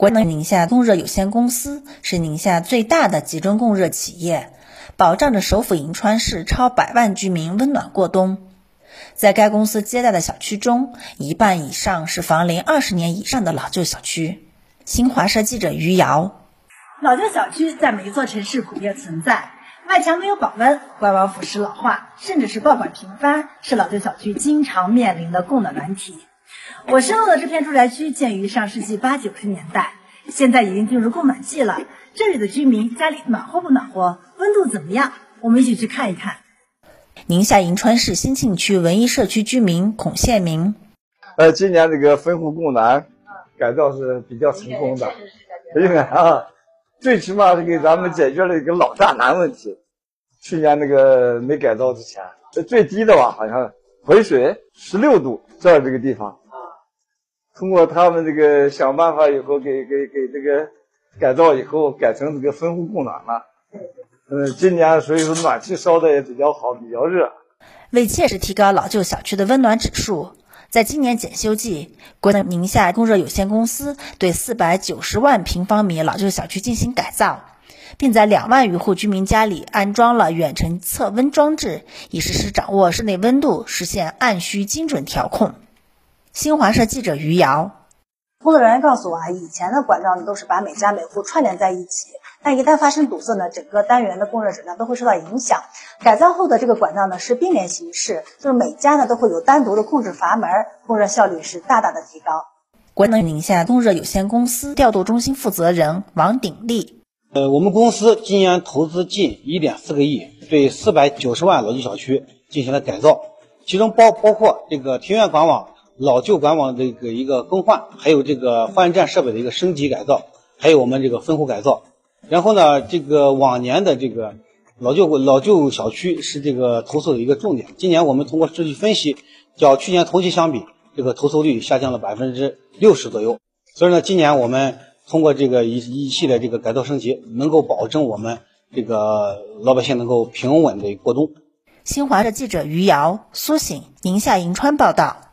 国能宁夏供热有限公司是宁夏最大的集中供热企业，保障着首府银川市超百万居民温暖过冬。在该公司接待的小区中，一半以上是房龄二十年以上的老旧小区。新华社记者于瑶：老旧小区在每一座城市普遍存在，外墙没有保温，外网腐蚀老化，甚至是爆管频发，是老旧小区经常面临的供暖难题。我身后的这片住宅区建于上世纪八九十年代，现在已经进入供暖季了。这里的居民家里暖和不暖和？温度怎么样？我们一起去看一看。宁夏银川市兴庆区文艺社区居民孔宪明：呃，今年这个分户供暖改造是比较成功的，因为啊，最起码是给咱们解决了一个老大难问题。去年那个没改造之前，最低的吧，好像回水十六度，这这个地方。通过他们这个想办法以后，给给给这个改造以后，改成这个分户供暖了。嗯，今年所以说暖气烧的也比较好，比较热。为切实提高老旧小区的温暖指数，在今年检修季，国能宁夏供热有限公司对四百九十万平方米老旧小区进行改造，并在两万余户居民家里安装了远程测温装置，以实时掌握室内温度，实现按需精准调控。新华社记者余瑶，工作人员告诉我啊，以前的管道呢都是把每家每户串联在一起，但一旦发生堵塞呢，整个单元的供热质量都会受到影响。改造后的这个管道呢是并联形式，就是每家呢都会有单独的控制阀门，供热效率是大大的提高。国能宁夏供热有限公司调度中心负责人王鼎立，呃，我们公司今年投资近一点四个亿，对四百九十万老旧小区进行了改造，其中包包括这个庭院管网。老旧管网这个一个更换，还有这个换站设备的一个升级改造，还有我们这个分户改造。然后呢，这个往年的这个老旧老旧小区是这个投诉的一个重点。今年我们通过数据分析，较去年同期相比，这个投诉率下降了百分之六十左右。所以呢，今年我们通过这个一一系列这个改造升级，能够保证我们这个老百姓能够平稳的过冬。新华社记者于瑶、苏醒，宁夏银川报道。